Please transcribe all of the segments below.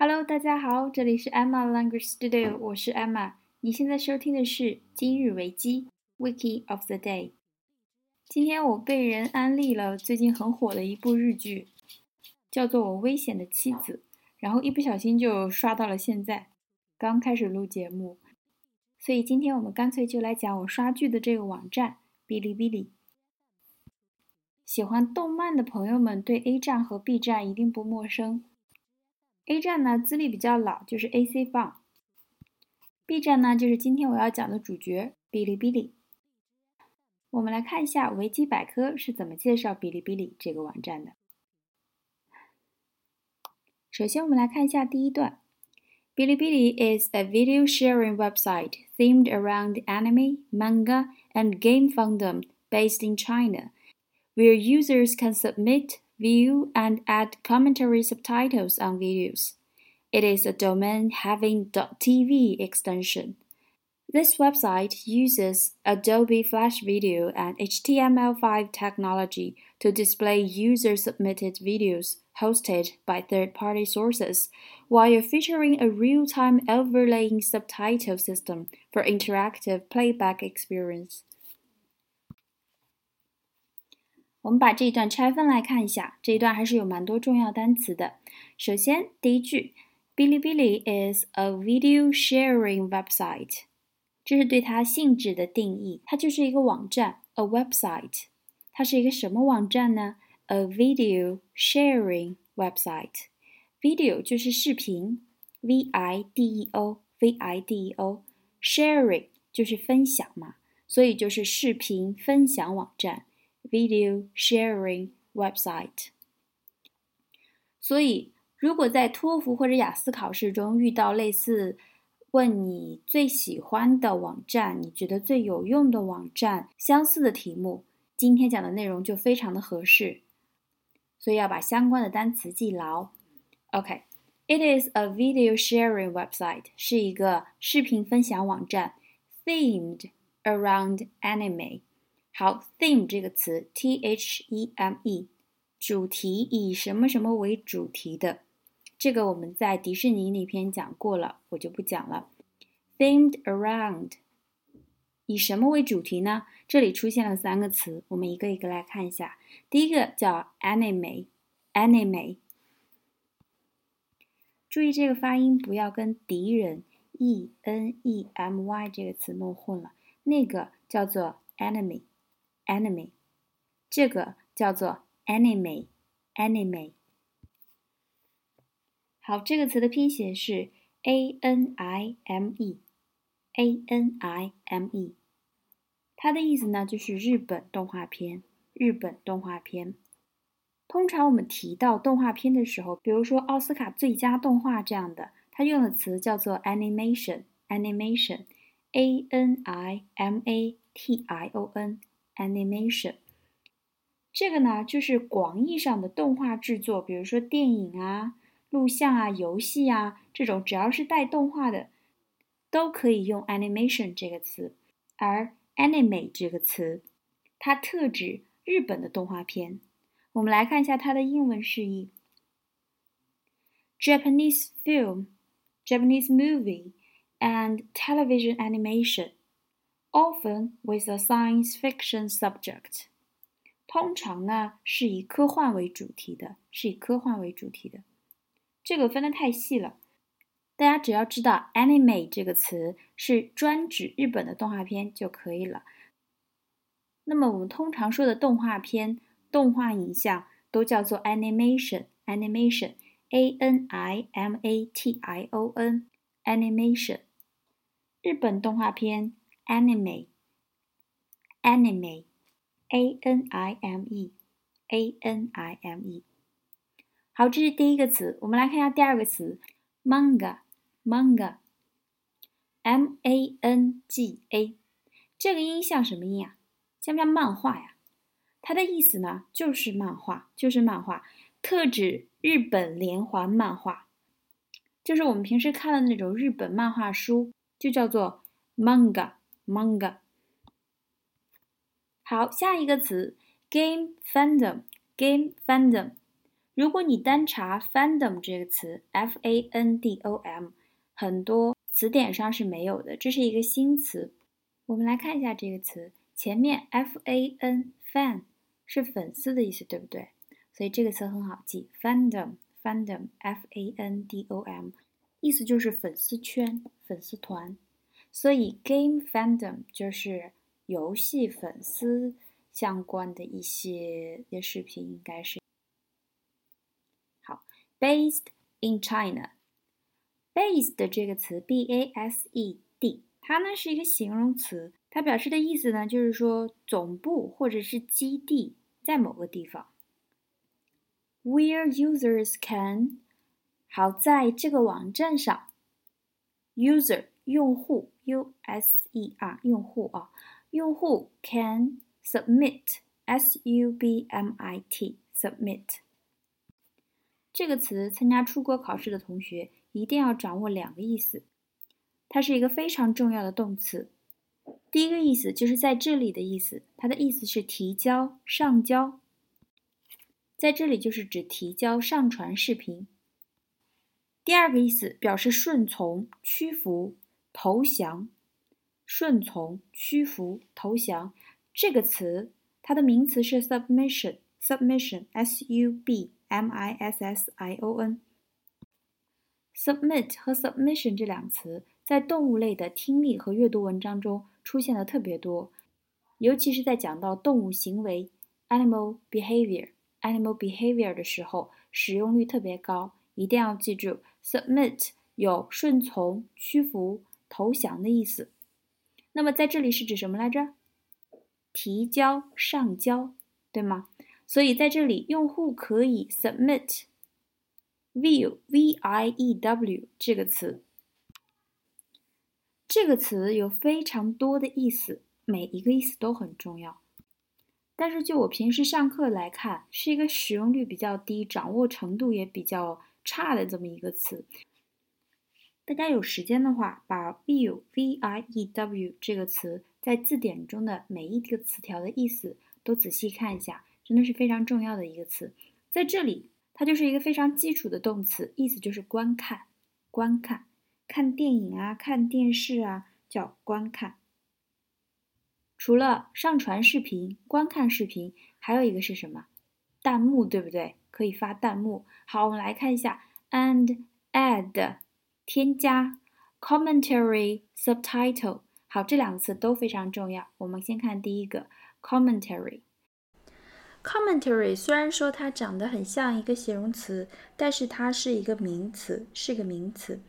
Hello，大家好，这里是 Emma Language Studio，我是 Emma。你现在收听的是今日维基 Wiki of the Day。今天我被人安利了最近很火的一部日剧，叫做《我危险的妻子》，然后一不小心就刷到了现在。刚开始录节目，所以今天我们干脆就来讲我刷剧的这个网站哔哩哔哩。喜欢动漫的朋友们对 A 站和 B 站一定不陌生。A 站呢资历比较老，就是 AC Fun；B 站呢就是今天我要讲的主角哔哩哔哩。我们来看一下维基百科是怎么介绍哔哩哔哩这个网站的。首先，我们来看一下第一段：Bilibili is a video sharing website themed around anime, manga, and game fandom based in China, where users can submit view, and add commentary subtitles on videos. It is a domain having .tv extension. This website uses Adobe Flash Video and HTML5 technology to display user submitted videos hosted by third party sources, while featuring a real time overlaying subtitle system for interactive playback experience. 我们把这一段拆分来看一下，这一段还是有蛮多重要单词的。首先，第一句，Bilibili is a video sharing website，这是对它性质的定义，它就是一个网站，a website。它是一个什么网站呢？A video sharing website。Video 就是视频，V I D E O，V I D E O，sharing 就是分享嘛，所以就是视频分享网站。Video sharing website。所以，如果在托福或者雅思考试中遇到类似问你最喜欢的网站、你觉得最有用的网站相似的题目，今天讲的内容就非常的合适。所以要把相关的单词记牢。OK，it is a video sharing website，是一个视频分享网站，themed around anime。好，theme 这个词，t h e m e，主题以什么什么为主题的，这个我们在迪士尼那篇讲过了，我就不讲了。themed around，以什么为主题呢？这里出现了三个词，我们一个一个来看一下。第一个叫 anime，anime，注意这个发音不要跟敌人 e n e m y 这个词弄混了，那个叫做 enemy。enemy，这个叫做 anime，anime。好，这个词的拼写是 a n i m e，a n i m e。它的意思呢，就是日本动画片，日本动画片。通常我们提到动画片的时候，比如说奥斯卡最佳动画这样的，它用的词叫做 animation，animation，a n i m a t i o n。Animation，这个呢就是广义上的动画制作，比如说电影啊、录像啊、游戏啊这种，只要是带动画的，都可以用 animation 这个词。而 anime 这个词，它特指日本的动画片。我们来看一下它的英文释义：Japanese film, Japanese movie, and television animation. Often with a science fiction subject，通常呢是以科幻为主题的，是以科幻为主题的。这个分的太细了，大家只要知道 anime 这个词是专指日本的动画片就可以了。那么我们通常说的动画片、动画影像都叫做 animation，animation，a n i m a t i o n，animation。日本动画片。Anime, anime, a n i m e, a n i m e。好，这是第一个词。我们来看一下第二个词，manga, manga, m a n g a。这个音像什么音啊？像不像漫画呀？它的意思呢，就是漫画，就是漫画，特指日本连环漫画，就是我们平时看的那种日本漫画书，就叫做 manga。manga。好，下一个词 game fandom，game fandom。如果你单查 fandom 这个词，f a n d o m，很多词典上是没有的，这是一个新词。我们来看一下这个词，前面 f a n fan 是粉丝的意思，对不对？所以这个词很好记，fandom fandom f a n d o m，意思就是粉丝圈、粉丝团。所以 game fandom 就是游戏粉丝相关的一些的视频，应该是。好，based in China，based 这个词 b a s e d，它呢是一个形容词，它表示的意思呢就是说总部或者是基地在某个地方。Where users can，好，在这个网站上，user 用户，u s e r 用户啊，用户 can submit s u b m i t submit 这个词，参加出国考试的同学一定要掌握两个意思，它是一个非常重要的动词。第一个意思就是在这里的意思，它的意思是提交、上交。在这里就是指提交、上传视频。第二个意思表示顺从、屈服、投降。顺从、屈服、投降这个词，它的名词是 submission，submission，s u b m i s s i o n。submit 和 submission 这两词在动物类的听力和阅读文章中出现的特别多，尤其是在讲到动物行为 （animal behavior）。animal behavior 的时候，使用率特别高，一定要记住，submit 有顺从、屈服、投降的意思。那么在这里是指什么来着？提交、上交，对吗？所以在这里，用户可以 submit view v i e w 这个词。这个词有非常多的意思，每一个意思都很重要。但是就我平时上课来看，是一个使用率比较低、掌握程度也比较差的这么一个词。大家有时间的话，把 view v i e w 这个词在字典中的每一个词条的意思都仔细看一下，真的是非常重要的一个词。在这里，它就是一个非常基础的动词，意思就是观看、观看、看电影啊、看电视啊，叫观看。除了上传视频、观看视频，还有一个是什么？弹幕，对不对？可以发弹幕。好，我们来看一下，and add 添加，commentary subtitle。好，这两个词都非常重要。我们先看第一个，commentary。commentary 虽然说它长得很像一个形容词，但是它是一个名词，是个名词。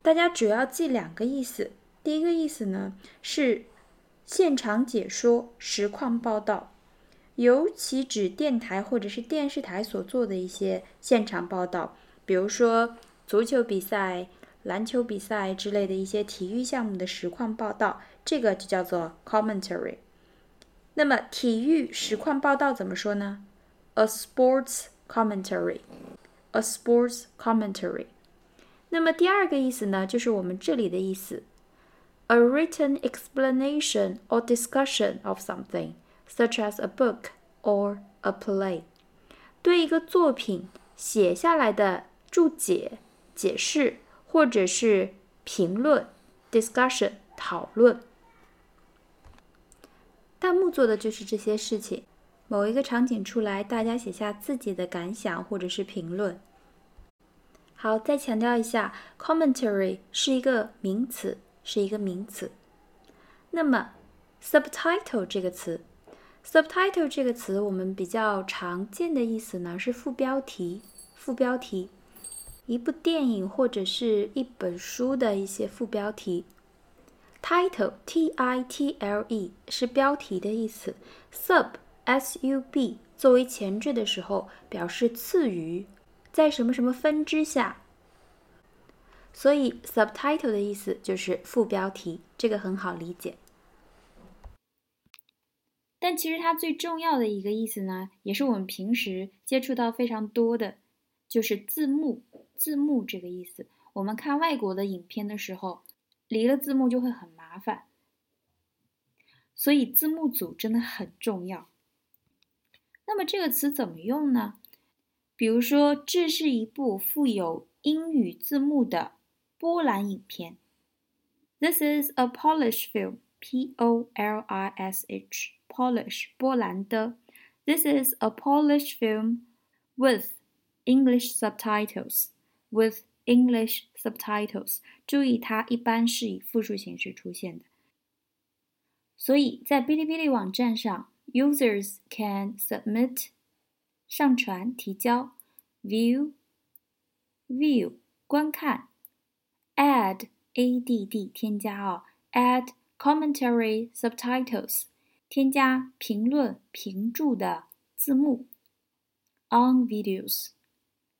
大家主要记两个意思。第一个意思呢是。现场解说、实况报道，尤其指电台或者是电视台所做的一些现场报道，比如说足球比赛、篮球比赛之类的一些体育项目的实况报道，这个就叫做 commentary。那么体育实况报道怎么说呢？A sports commentary。A sports commentary。那么第二个意思呢，就是我们这里的意思。a written explanation or discussion of something, such as a book or a play，对一个作品写下来的注解、解释 或者是评论 （discussion） 讨论。弹幕做的就是这些事情。某一个场景出来，大家写下自己的感想或者是评论。好，再强调一下，commentary 是一个名词。是一个名词。那么，subtitle 这个词，subtitle 这个词我们比较常见的意思呢是副标题。副标题，一部电影或者是一本书的一些副标题。title，t i t l e 是标题的意思。sub，s u b 作为前缀的时候，表示次于，在什么什么分支下。所以，subtitle 的意思就是副标题，这个很好理解。但其实它最重要的一个意思呢，也是我们平时接触到非常多的，就是字幕。字幕这个意思，我们看外国的影片的时候，离了字幕就会很麻烦。所以字幕组真的很重要。那么这个词怎么用呢？比如说，这是一部附有英语字幕的波兰影片。This is a Polish film. P O L I S H. Polish. 波兰的。This is a Polish film with English subtitles. With English subtitles. 注意，它一般是以复数形式出现的。所以在哔哩哔哩网站上，users can submit 上传、提交；view view 观看；add add 添加哦；add commentary subtitles 添加评论评注的字幕；on videos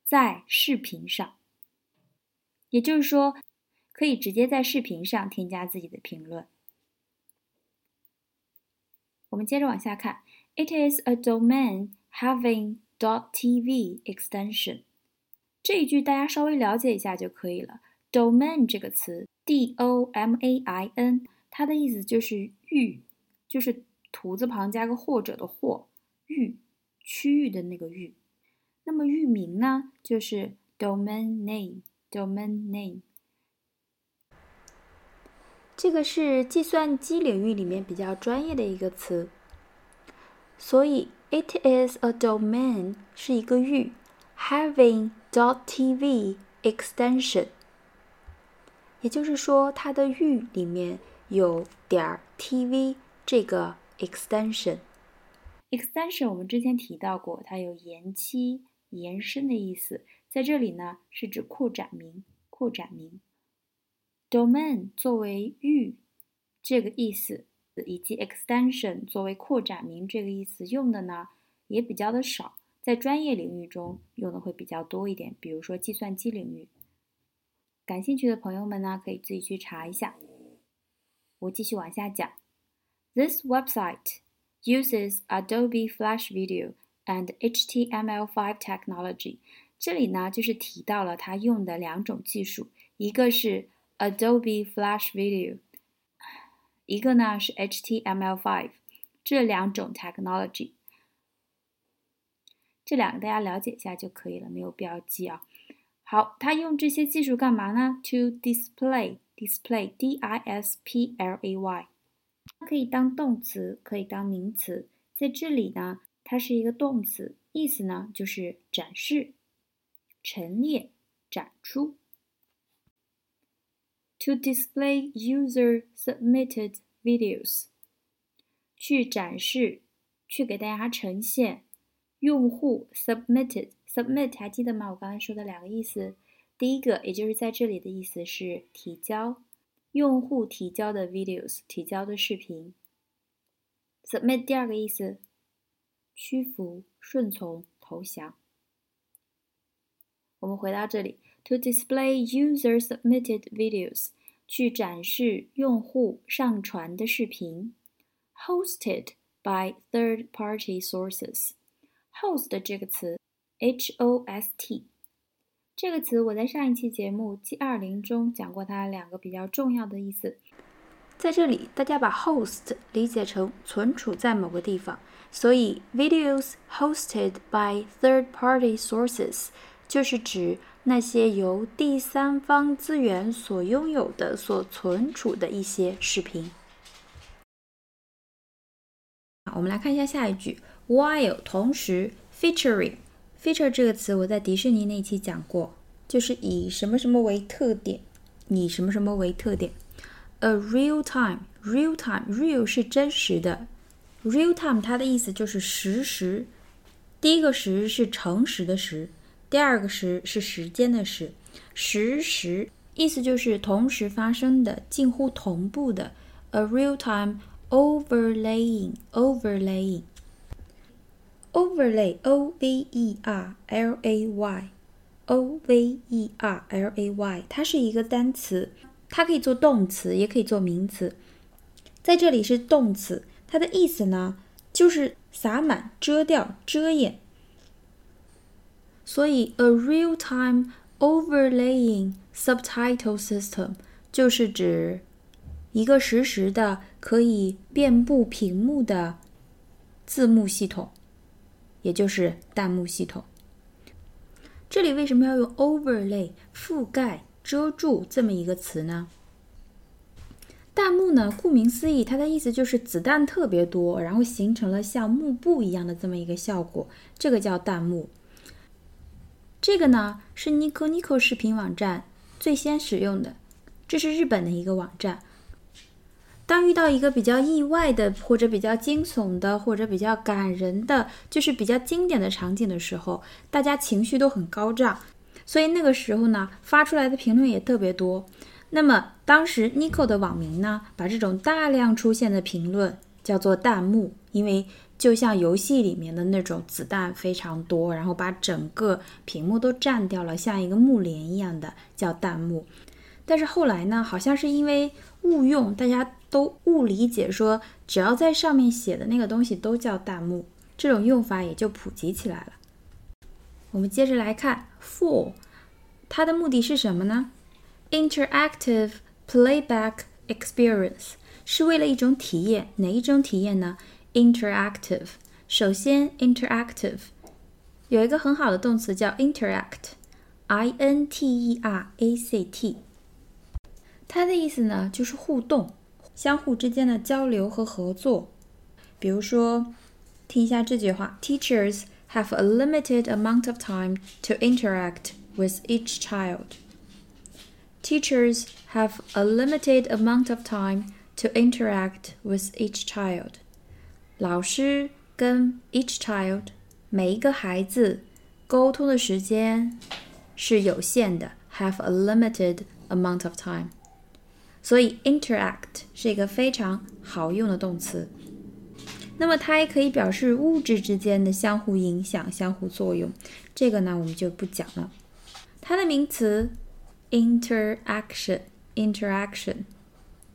在视频上， 也就是说，可以直接在视频上添加自己的评论。我们接着往下看，It is a domain having .tv extension。这一句大家稍微了解一下就可以了。Domain 这个词，D-O-M-A-I-N，它的意思就是域，就是土字旁加个或者的或，域，区域的那个域。那么域名呢，就是 domain name name，domain name。这个是计算机领域里面比较专业的一个词，所以 it is a domain 是一个域，having dot tv extension，也就是说它的域里面有点 tv 这个 extension。extension 我们之前提到过，它有延期、延伸的意思，在这里呢是指扩展名，扩展名。domain 作为域这个意思，以及 extension 作为扩展名这个意思用的呢，也比较的少，在专业领域中用的会比较多一点，比如说计算机领域。感兴趣的朋友们呢，可以自己去查一下。我继续往下讲。This website uses Adobe Flash Video and HTML5 technology。这里呢，就是提到了他用的两种技术，一个是 Adobe Flash Video，一个呢是 HTML5，这两种 technology，这两个大家了解一下就可以了，没有必要记啊。好，他用这些技术干嘛呢？To display，display，D-I-S-P-L-A-Y，它可以当动词，可以当名词。在这里呢，它是一个动词，意思呢就是展示、陈列、展出。To display user submitted videos，去展示，去给大家呈现用户 submitted submit 还记得吗？我刚才说的两个意思，第一个也就是在这里的意思是提交，用户提交的 videos 提交的视频。submit 第二个意思，屈服、顺从、投降。我们回到这里。To display user submitted videos，去展示用户上传的视频。Hosted by third-party sources。Host 这个词，H-O-S-T，这个词我在上一期节目 G 二零中讲过它两个比较重要的意思。在这里，大家把 host 理解成存储在某个地方，所以 videos hosted by third-party sources 就是指。那些由第三方资源所拥有的、所存储的一些视频。我们来看一下下一句，while 同时 featuring，feature 这个词我在迪士尼那期讲过，就是以什么什么为特点，以什么什么为特点。A real time，real time，real 是真实的，real time 它的意思就是实时。第一个时是诚实的实。第二个时是时间的时，实时意思就是同时发生的、近乎同步的。A real-time overlaying overlaying，overlay，O-V-E-R-L-A-Y，O-V-E-R-L-A-Y，它是一个单词，它可以做动词，也可以做名词。在这里是动词，它的意思呢就是洒满、遮掉、遮掩。所以，a real-time overlaying subtitle system 就是指一个实时的可以遍布屏幕的字幕系统，也就是弹幕系统。这里为什么要用 overlay 覆盖、遮住这么一个词呢？弹幕呢，顾名思义，它的意思就是子弹特别多，然后形成了像幕布一样的这么一个效果，这个叫弹幕。这个呢是 Nico Nico 视频网站最先使用的，这是日本的一个网站。当遇到一个比较意外的，或者比较惊悚的，或者比较感人的，就是比较经典的场景的时候，大家情绪都很高涨，所以那个时候呢，发出来的评论也特别多。那么当时 Nico 的网民呢，把这种大量出现的评论叫做弹幕，因为就像游戏里面的那种子弹非常多，然后把整个屏幕都占掉了，像一个幕帘一样的叫弹幕。但是后来呢，好像是因为误用，大家都误理解说，只要在上面写的那个东西都叫弹幕，这种用法也就普及起来了。我们接着来看 for，它的目的是什么呢？Interactive playback experience 是为了一种体验，哪一种体验呢 ？Interactive。首先，interactive 有一个很好的动词叫 interact，I N T E R A C T，它的意思呢就是互动，相互之间的交流和合作。比如说，听一下这句话：Teachers have a limited amount of time to interact with each child. Teachers have a limited amount of time to interact with each child. 老师跟 each child 每一个孩子沟通的时间是有限的，have a limited amount of time。所以 interact 是一个非常好用的动词。那么它也可以表示物质之间的相互影响、相互作用。这个呢，我们就不讲了。它的名词 interaction interaction，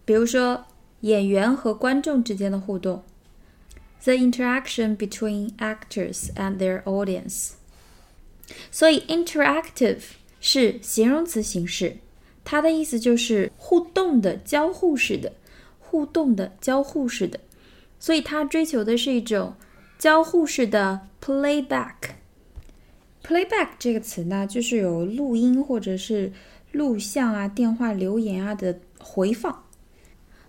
比如说演员和观众之间的互动，the interaction between actors and their audience。所以 interactive 是形容词形式，它的意思就是互动的、交互式的、互动的、交互式的。所以它追求的是一种交互式的 playback。playback 这个词呢，就是有录音或者是录像啊、电话留言啊的回放，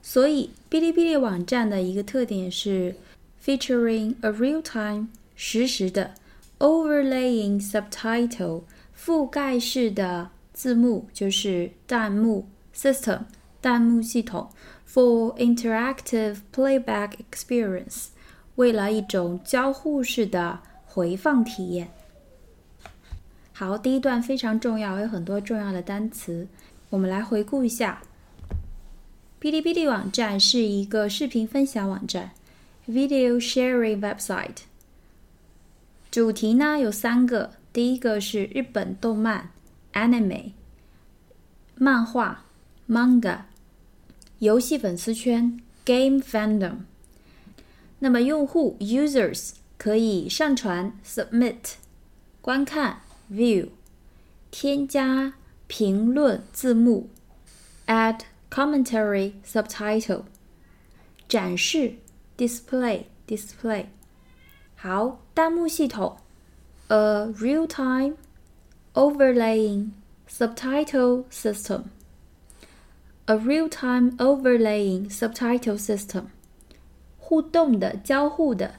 所以哔哩哔哩网站的一个特点是 featuring a real-time 实时的 overlaying subtitle 覆盖式的字幕，就是弹幕 system 弹幕系统 for interactive playback experience 为了一种交互式的回放体验。好，第一段非常重要，有很多重要的单词。我们来回顾一下。哔哩哔哩网站是一个视频分享网站 ，video sharing website。主题呢有三个，第一个是日本动漫 （anime）、漫画 （manga）、游戏粉丝圈 （game fandom）。那么用户 （users） 可以上传 （submit）、观看。View，添加评论字幕，Add commentary subtitle，展示 Display Display，好，弹幕系统，A real-time overlaying subtitle system，A real-time overlaying subtitle system，互动的、交互的，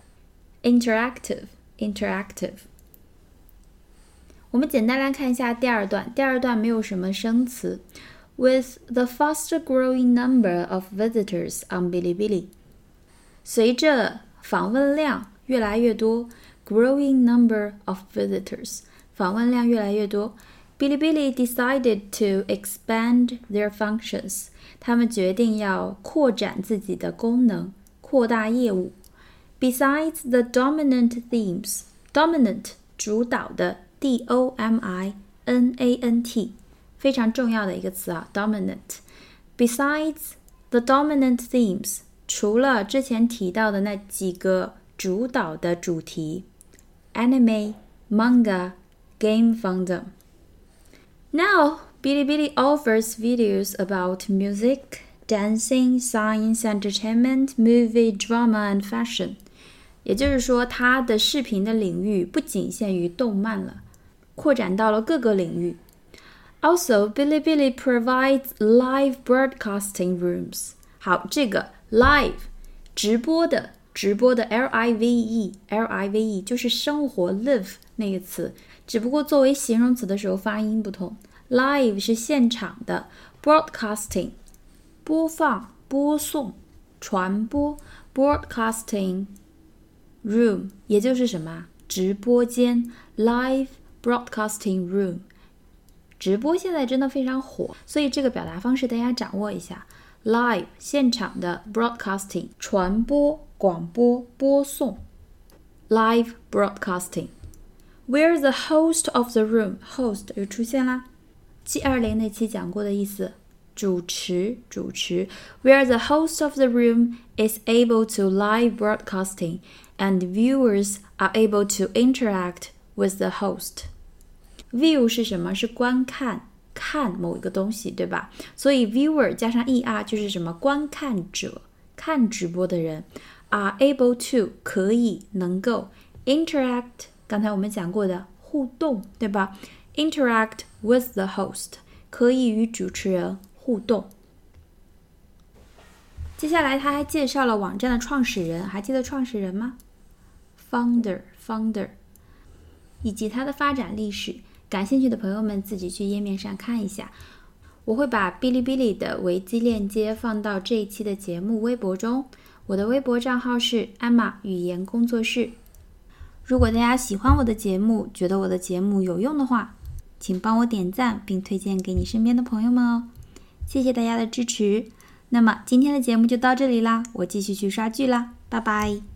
Interactive Interactive。我们简单来看一下第二段。第二段没有什么生词。With the faster growing number of visitors on Bilibili， 随着访问量越来越多，growing number of visitors，访问量越来越多，Bilibili decided to expand their functions。他们决定要扩展自己的功能，扩大业务。Besides the dominant themes，dominant 主导的。D O M I N A N T，非常重要的一个词啊，dominant。Besides the dominant themes， 除了之前提到的那几个主导的主题，anime、manga、game fandom。Now, Bilibili offers videos about music, dancing, science, entertainment, movie, drama, and fashion。也就是说，它的视频的领域不仅限于动漫了。 扩展到了各个领域。Also, Bilibili provides live broadcasting rooms. 好，这个 live 直播的直播的 L I V E L I V E 就是生活 live 那个词，只不过作为形容词的时候发音不同。Live 是现场的，broadcasting 播放、播送、传播，broadcasting room 也就是什么直播间，live broadcasting room。直播现在真的非常火，所以这个表达方式大家掌握一下。Live 现场的 broadcasting 传播、广播、播送，live broadcasting。We're the host of the room。host 又出现啦，G 二零那期讲过的意思，主持、主持。We're the host of the room is able to live broadcasting, and viewers are able to interact with the host. View 是什么？是观看。 看某一个东西，对吧？所以 viewer 加上 er 就是什么？观看者，看直播的人，are able to 可以能够 interact。刚才我们讲过的互动，对吧？interact with the host 可以与主持人互动。接下来他还介绍了网站的创始人，还记得创始人吗？Founder，Founder，以及它的发展历史。感兴趣的朋友们自己去页面上看一下，我会把哔哩哔哩的维基链接放到这一期的节目微博中。我的微博账号是艾玛语言工作室。如果大家喜欢我的节目，觉得我的节目有用的话，请帮我点赞并推荐给你身边的朋友们哦。谢谢大家的支持。那么今天的节目就到这里啦，我继续去刷剧啦，拜拜。